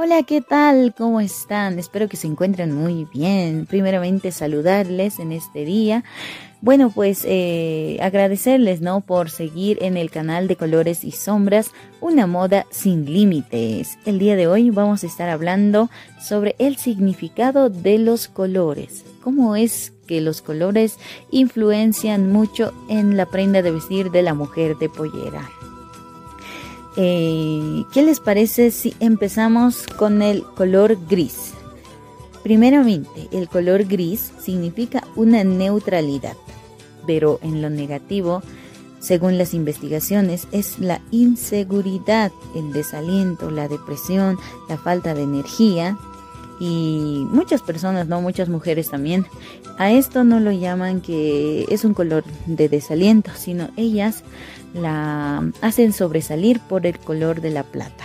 Hola, ¿qué tal? ¿Cómo están? Espero que se encuentren muy bien. Primeramente saludarles en este día. Bueno, pues eh, agradecerles, ¿no? Por seguir en el canal de Colores y Sombras, una moda sin límites. El día de hoy vamos a estar hablando sobre el significado de los colores. ¿Cómo es que los colores influencian mucho en la prenda de vestir de la mujer de pollera? Eh, ¿Qué les parece si empezamos con el color gris? Primeramente, el color gris significa una neutralidad, pero en lo negativo, según las investigaciones, es la inseguridad, el desaliento, la depresión, la falta de energía, y muchas personas, no muchas mujeres también, a esto no lo llaman que es un color de desaliento, sino ellas la hacen sobresalir por el color de la plata.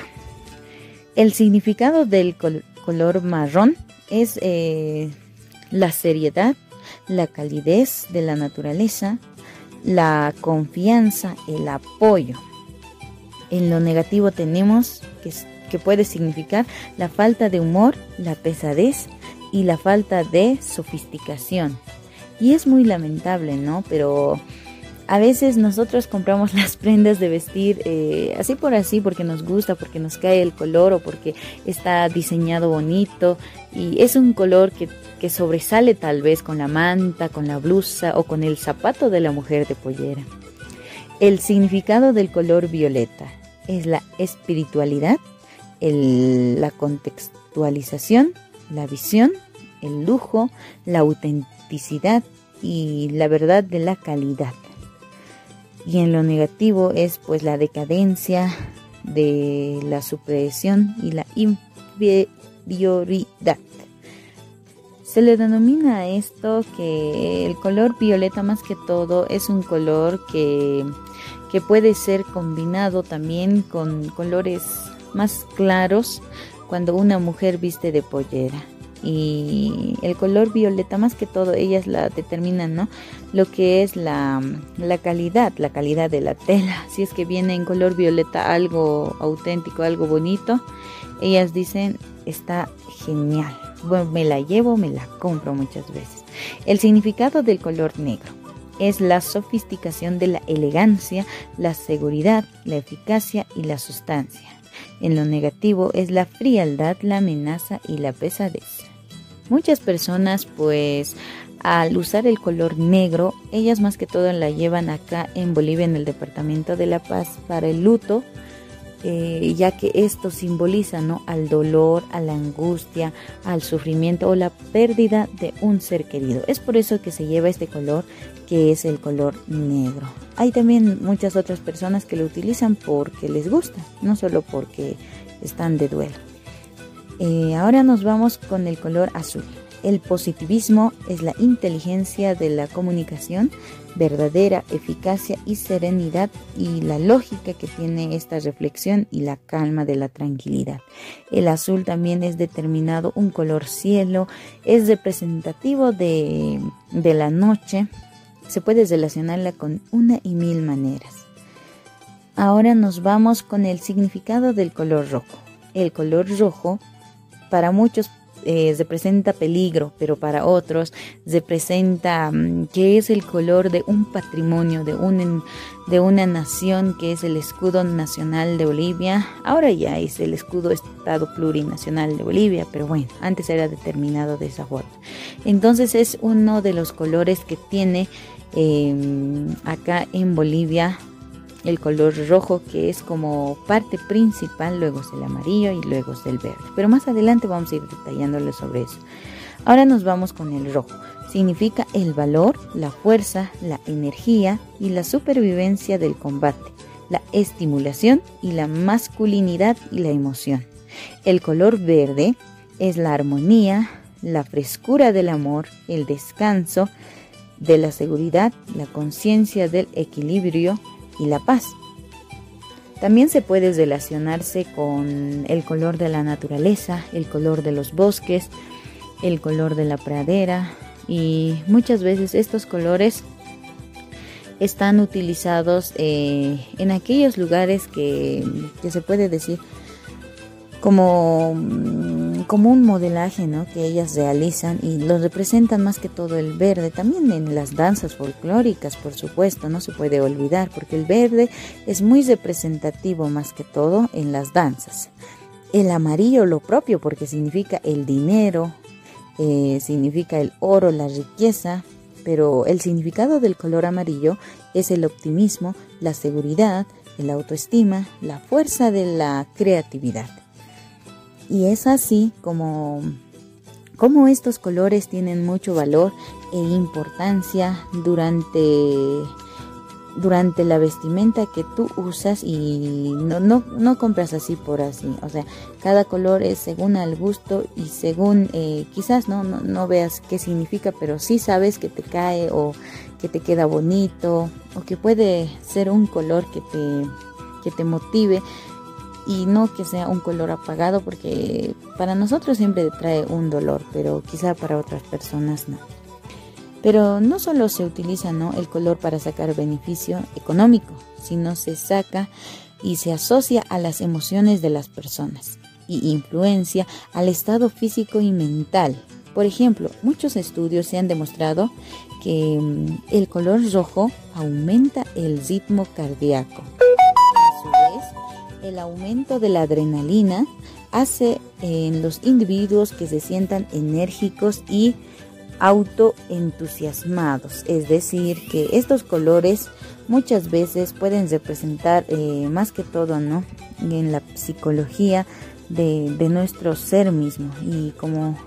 El significado del color marrón es eh, la seriedad, la calidez de la naturaleza, la confianza, el apoyo. En lo negativo tenemos que que puede significar la falta de humor, la pesadez y la falta de sofisticación. Y es muy lamentable, ¿no? Pero a veces nosotros compramos las prendas de vestir eh, así por así porque nos gusta, porque nos cae el color o porque está diseñado bonito y es un color que, que sobresale tal vez con la manta, con la blusa o con el zapato de la mujer de pollera. El significado del color violeta es la espiritualidad, la contextualización, la visión, el lujo, la autenticidad y la verdad de la calidad. Y en lo negativo es pues la decadencia de la supresión y la inferioridad. Se le denomina esto que el color violeta más que todo es un color que, que puede ser combinado también con colores más claros cuando una mujer viste de pollera. Y el color violeta, más que todo, ellas la determinan, ¿no? Lo que es la, la calidad, la calidad de la tela. Si es que viene en color violeta algo auténtico, algo bonito, ellas dicen, está genial. Bueno, me la llevo, me la compro muchas veces. El significado del color negro es la sofisticación de la elegancia, la seguridad, la eficacia y la sustancia. En lo negativo es la frialdad, la amenaza y la pesadez. Muchas personas pues al usar el color negro, ellas más que todo la llevan acá en Bolivia en el departamento de La Paz para el luto, eh, ya que esto simboliza ¿no? al dolor, a la angustia, al sufrimiento o la pérdida de un ser querido. Es por eso que se lleva este color que es el color negro. Hay también muchas otras personas que lo utilizan porque les gusta, no solo porque están de duelo. Eh, ahora nos vamos con el color azul. El positivismo es la inteligencia de la comunicación, verdadera eficacia y serenidad y la lógica que tiene esta reflexión y la calma de la tranquilidad. El azul también es determinado un color cielo, es representativo de, de la noche, se puede relacionarla con una y mil maneras. Ahora nos vamos con el significado del color rojo. El color rojo para muchos eh, representa peligro, pero para otros representa mm, que es el color de un patrimonio, de, un, de una nación que es el escudo nacional de Bolivia. Ahora ya es el escudo Estado plurinacional de Bolivia, pero bueno, antes era determinado de esa forma. Entonces es uno de los colores que tiene em, acá en Bolivia el color rojo que es como parte principal, luego es el amarillo y luego es el verde. Pero más adelante vamos a ir detallándole sobre eso. Ahora nos vamos con el rojo. Significa el valor, la fuerza, la energía y la supervivencia del combate, la estimulación y la masculinidad y la emoción. El color verde es la armonía, la frescura del amor, el descanso, de la seguridad, la conciencia del equilibrio, y la paz. También se puede relacionarse con el color de la naturaleza, el color de los bosques, el color de la pradera y muchas veces estos colores están utilizados eh, en aquellos lugares que, se puede decir como, mm, como un modelaje ¿no? que ellas realizan y lo representan más que todo el verde, también en las danzas folclóricas, por supuesto, no se puede olvidar, porque el verde es muy representativo más que todo en las danzas. El amarillo lo propio, porque significa el dinero, eh, significa el oro, la riqueza, pero el significado del color amarillo es el optimismo, la seguridad, la autoestima, la fuerza de la creatividad. Y es así como, como estos colores tienen mucho valor e importancia durante, durante la vestimenta que tú usas y no, no, no compras así por así. O sea, cada color es según al gusto y según eh, quizás no, no, no veas qué significa, pero sí sabes que te cae o que te queda bonito o que puede ser un color que te, que te motive y no que sea un color apagado porque para nosotros siempre trae un dolor, pero quizá para otras personas no. Pero no solo se utiliza ¿no? el color para sacar beneficio económico, sino se saca y se asocia a las emociones de las personas y influencia al estado físico y mental. Por ejemplo, muchos estudios se han demostrado que mm, el color rojo aumenta el ritmo cardíaco el aumento de la adrenalina hace en los individuos que se sientan enérgicos y autoentusiasmados. Es decir, que estos colores muchas veces pueden representar eh, más que todo ¿no? en la psicología de, de nuestro ser mismo y como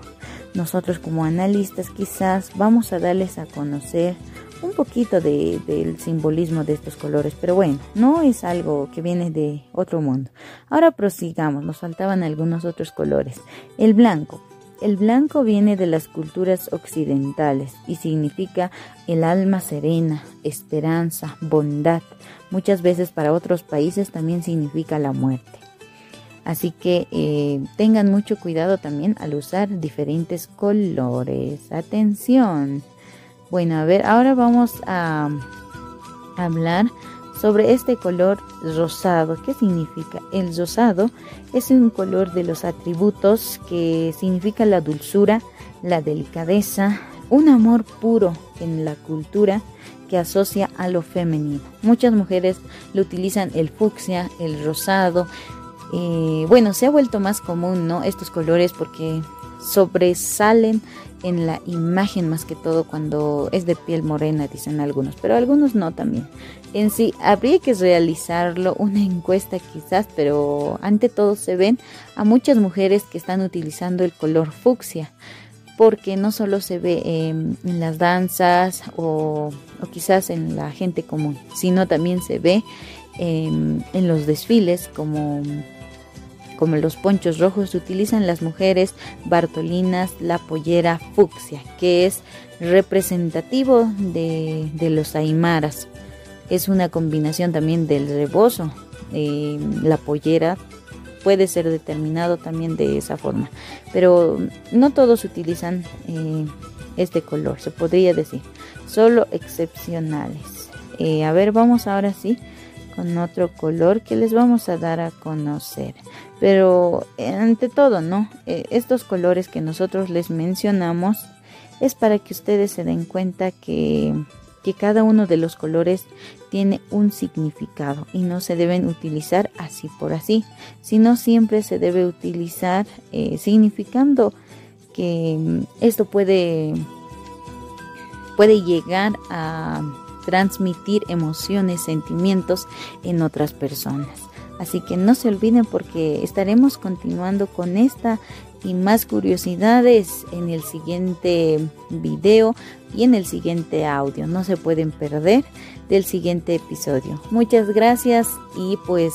nosotros como analistas quizás vamos a darles a conocer un poquito de, del simbolismo de estos colores, pero bueno, no es algo que viene de otro mundo. Ahora prosigamos, nos faltaban algunos otros colores. El blanco. El blanco viene de las culturas occidentales y significa el alma serena, esperanza, bondad. Muchas veces para otros países también significa la muerte. Así que eh, tengan mucho cuidado también al usar diferentes colores. Atención. Bueno, a ver, ahora vamos a hablar sobre este color rosado. ¿Qué significa? El rosado es un color de los atributos que significa la dulzura, la delicadeza, un amor puro en la cultura que asocia a lo femenino. Muchas mujeres lo utilizan el fucsia, el rosado. Eh, bueno, se ha vuelto más común, ¿no? Estos colores porque sobresalen en la imagen más que todo cuando es de piel morena, dicen algunos, pero algunos no también. En sí, habría que realizarlo una encuesta quizás, pero ante todo se ven a muchas mujeres que están utilizando el color fucsia, porque no solo se ve en las danzas o, quizás en la gente común, sino también se ve en los desfiles como como los ponchos rojos utilizan las mujeres bartolinas la pollera fucsia, que es representativo de, los aymaras. Es una combinación también del rebozo. Eh, la pollera puede ser determinado también de esa forma, pero no todos utilizan eh, este color, se podría decir, solo excepcionales. Eh, a ver, vamos ahora sí con otro color que les vamos a dar a conocer. Pero ante todo, ¿no? Eh, estos colores que nosotros les mencionamos es para que ustedes se den cuenta que, que cada uno de los colores tiene un significado y no se deben utilizar así por así, sino siempre se debe utilizar eh, significando que mm, esto puede, puede llegar a transmitir emociones, sentimientos en otras personas. Así que no se olviden porque estaremos continuando con esta y más curiosidades en el siguiente video y en el siguiente audio. No se pueden perder del siguiente episodio. Muchas gracias y pues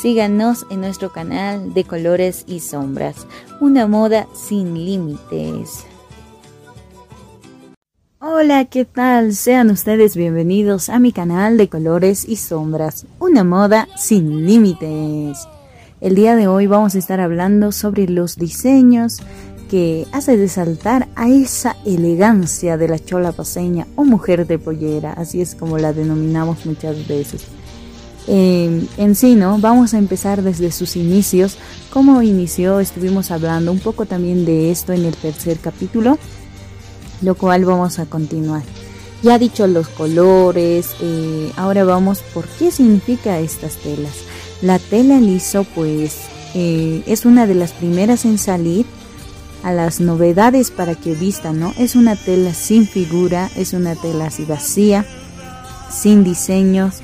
síganos en nuestro canal de colores y sombras. Una moda sin límites. Hola, ¿qué tal? Sean ustedes bienvenidos a mi canal de colores y sombras, una moda sin límites. El día de hoy vamos a estar hablando sobre los diseños que hace resaltar a esa elegancia de la chola paseña o mujer de pollera, así es como la denominamos muchas veces. Eh, en sí, ¿no? Vamos a empezar desde sus inicios. ¿Cómo inició? Estuvimos hablando un poco también de esto en el tercer capítulo, lo cual vamos a continuar. Ya dicho los colores, eh, ahora vamos por qué significa estas telas. La tela liso pues eh, es una de las primeras en salir a las novedades para que vistan, ¿no? Es una tela sin figura, es una tela así vacía, sin diseños,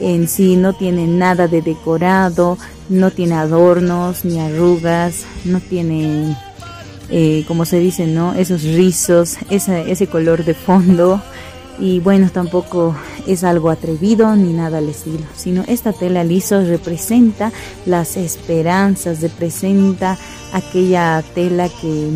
en sí no tiene nada de decorado, no tiene adornos ni arrugas, no tiene, eh, como se dice, ¿no? Esos rizos, ese color de fondo. Y bueno, tampoco es algo atrevido ni nada al estilo, sino esta tela liso representa las esperanzas, representa aquella tela que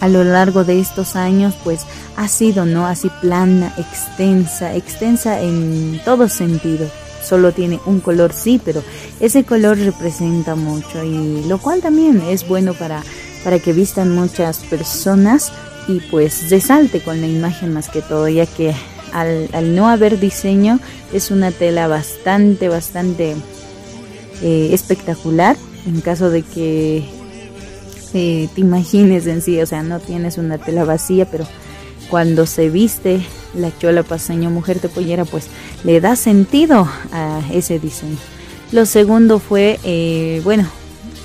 a lo largo de estos años pues ha sido no así plana, extensa, extensa en todo sentido. Solo tiene un color sí, pero ese color representa mucho y lo cual también es bueno para para que vistan muchas personas y pues resalte con la imagen más que todo, ya que al, al no haber diseño es una tela bastante, bastante eh, espectacular en caso de que te imagines en sí, o sea, no tienes una tela vacía, pero cuando se viste la chola paseño mujer de pollera, pues le da sentido a ese diseño. Lo segundo fue, eh, bueno,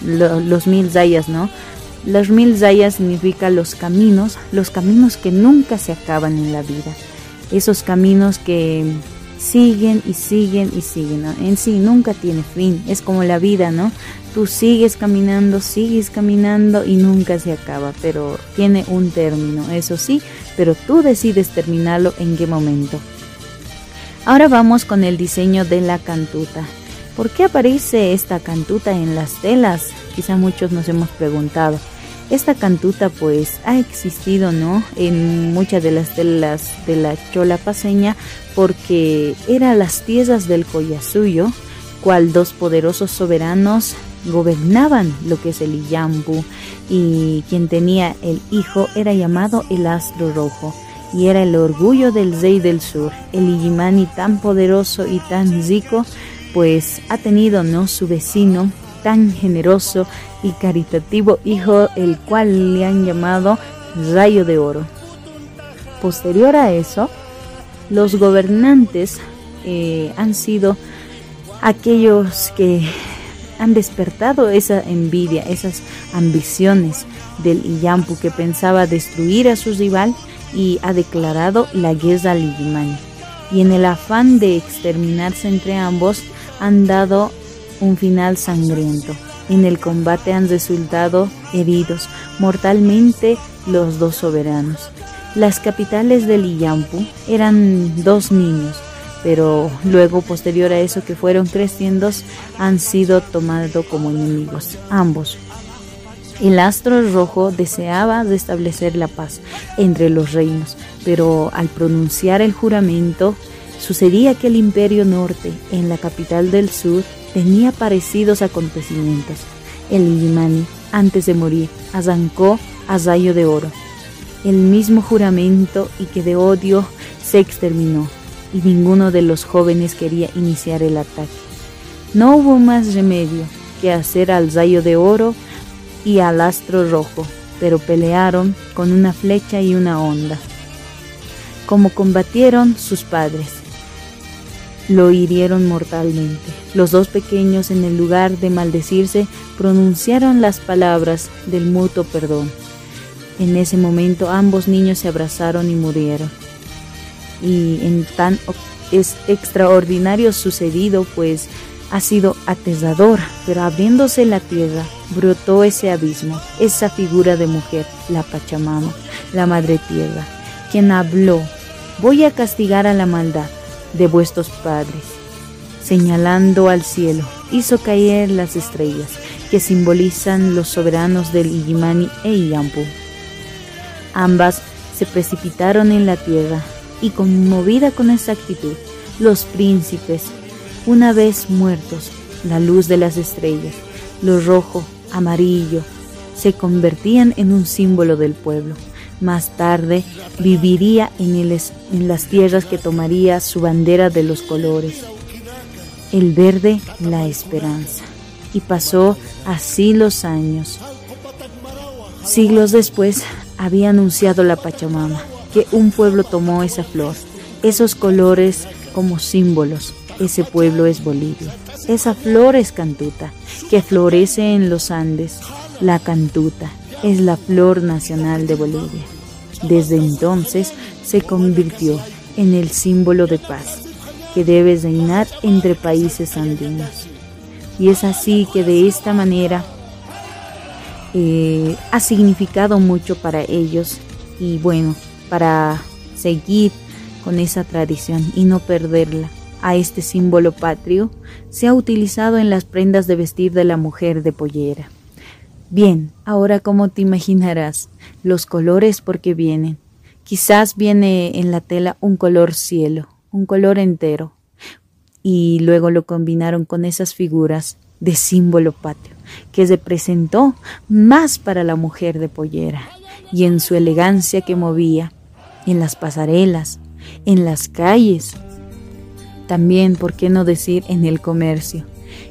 los mil zayas, ¿no? Los mil zayas significa los caminos, los caminos que nunca se acaban en la vida. Esos caminos que siguen y siguen y siguen. ¿no? En sí nunca tiene fin. Es como la vida, ¿no? Tú sigues caminando, sigues caminando y nunca se acaba, pero tiene un término, eso sí, pero tú decides terminarlo en qué momento. Ahora vamos con el diseño de la cantuta. ¿Por qué aparece esta cantuta en las telas? Quizá muchos nos hemos preguntado. Esta cantuta pues ha existido, ¿no? En muchas de las telas de la chola paseña porque eran las tierras del Collasuyo, cual dos poderosos soberanos gobernaban lo que es el Iyambu y quien tenía el hijo era llamado el Astro Rojo y era el orgullo del rey del sur. El Iyimani tan poderoso y tan rico pues ha tenido no su vecino tan generoso y caritativo hijo el cual le han llamado Rayo de Oro. Posterior a eso, los gobernantes eh, han sido aquellos que han despertado esa envidia, esas ambiciones del Iyampu que pensaba destruir a su rival y ha declarado la guerra al Iyimani. Y en el afán de exterminarse entre ambos han dado un final sangriento. En el combate han resultado heridos mortalmente los dos soberanos. Las capitales del Iyampu eran dos niños, pero luego posterior a eso que fueron creciendo han sido tomados como enemigos, ambos. El astro rojo deseaba restablecer la paz entre los reinos, pero al pronunciar el juramento, sucedía que el imperio norte, en la capital del sur, tenía parecidos acontecimientos. El Illimani, antes de morir, arrancó a rayo de oro. El mismo juramento y que de odio se exterminó y ninguno de los jóvenes quería iniciar el ataque. No hubo más remedio que hacer al rayo de oro y al astro rojo, pero pelearon con una flecha y una onda. Como combatieron sus padres, lo hirieron mortalmente. Los dos pequeños, en el lugar de maldecirse, pronunciaron las palabras del mutuo perdón. En ese momento ambos niños se abrazaron y murieron y en tan es extraordinario sucedido, pues ha sido aterrador, pero abriéndose la tierra, brotó ese abismo, esa figura de mujer, la Pachamama, la Madre Tierra, quien habló, voy a castigar a la maldad de vuestros padres. Señalando al cielo, hizo caer las estrellas, que simbolizan los soberanos del Iyimani e Iyampu. Ambas se precipitaron en la tierra, y conmovida con esa actitud, los príncipes, una vez muertos, la luz de las estrellas, lo rojo, amarillo, se convertían en un símbolo del pueblo. Más tarde viviría en las tierras que tomaría su bandera de los colores. El verde la esperanza. Y pasó así los años. Siglos después había anunciado la Pachamama que un pueblo tomó esa flor, esos colores como símbolos. Ese pueblo es Bolivia. Esa flor es cantuta, que florece en los Andes. La cantuta es la flor nacional de Bolivia. Desde entonces se convirtió en el símbolo de paz que debe reinar entre países andinos. Y es así que de esta manera eh, ha significado mucho para ellos y bueno, para seguir con esa tradición y no perderla. A este símbolo patrio se ha utilizado en las prendas de vestir de la mujer de pollera. Bien, ahora como te imaginarás, los colores porque vienen. Quizás viene en la tela un color cielo, un color entero, y luego lo combinaron con esas figuras de símbolo patrio que se presentó más para la mujer de pollera y en su elegancia que movía en las pasarelas, en las calles, también, por qué no decir, en el comercio.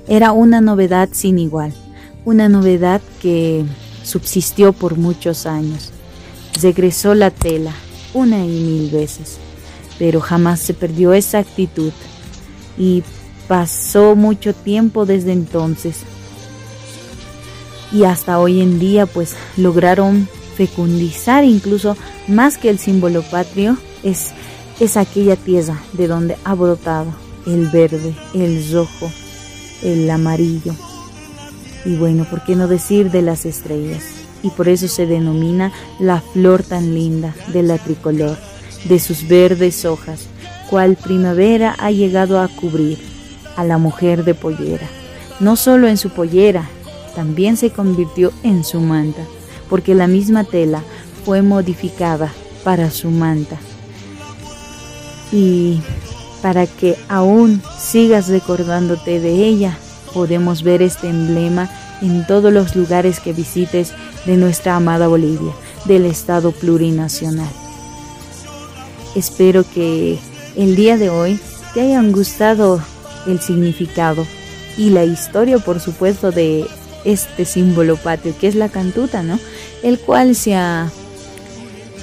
Era una novedad sin igual, una novedad que subsistió por muchos años. Regresó la tela una y mil veces, pero jamás se perdió esa actitud y pasó mucho tiempo desde entonces. Y hasta hoy en día pues lograron fecundizar incluso más que el símbolo patrio, es, es aquella tierra de donde ha brotado el verde, el rojo, el amarillo. Y bueno, ¿por qué no decir de las estrellas? Y por eso se denomina la flor tan linda de la tricolor, de sus verdes hojas, cual primavera ha llegado a cubrir a la mujer de pollera. No solo en su pollera, también se convirtió en su manta, porque la misma tela fue modificada para su manta. Y para que aún sigas recordándote de ella, podemos ver este emblema en todos los lugares que visites de nuestra amada Bolivia, del Estado plurinacional. Espero que el día de hoy te hayan gustado el significado y la historia, por supuesto, de este símbolo patrio, que es la cantuta, ¿no? El cual se ha,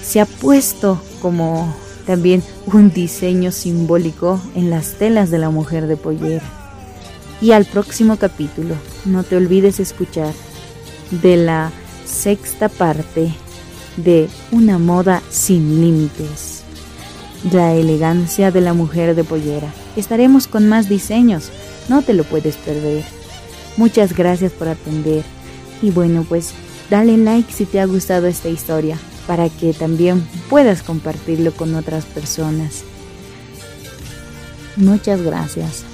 se ha puesto como también un diseño simbólico en las telas de la mujer de pollera. Y al próximo capítulo, no te olvides escuchar de la sexta parte de Una moda sin límites la elegancia de la mujer de pollera. Estaremos con más diseños, no te lo puedes perder. Muchas gracias por atender y bueno pues dale like si te ha gustado esta historia para que también puedas compartirlo con otras personas. Muchas gracias.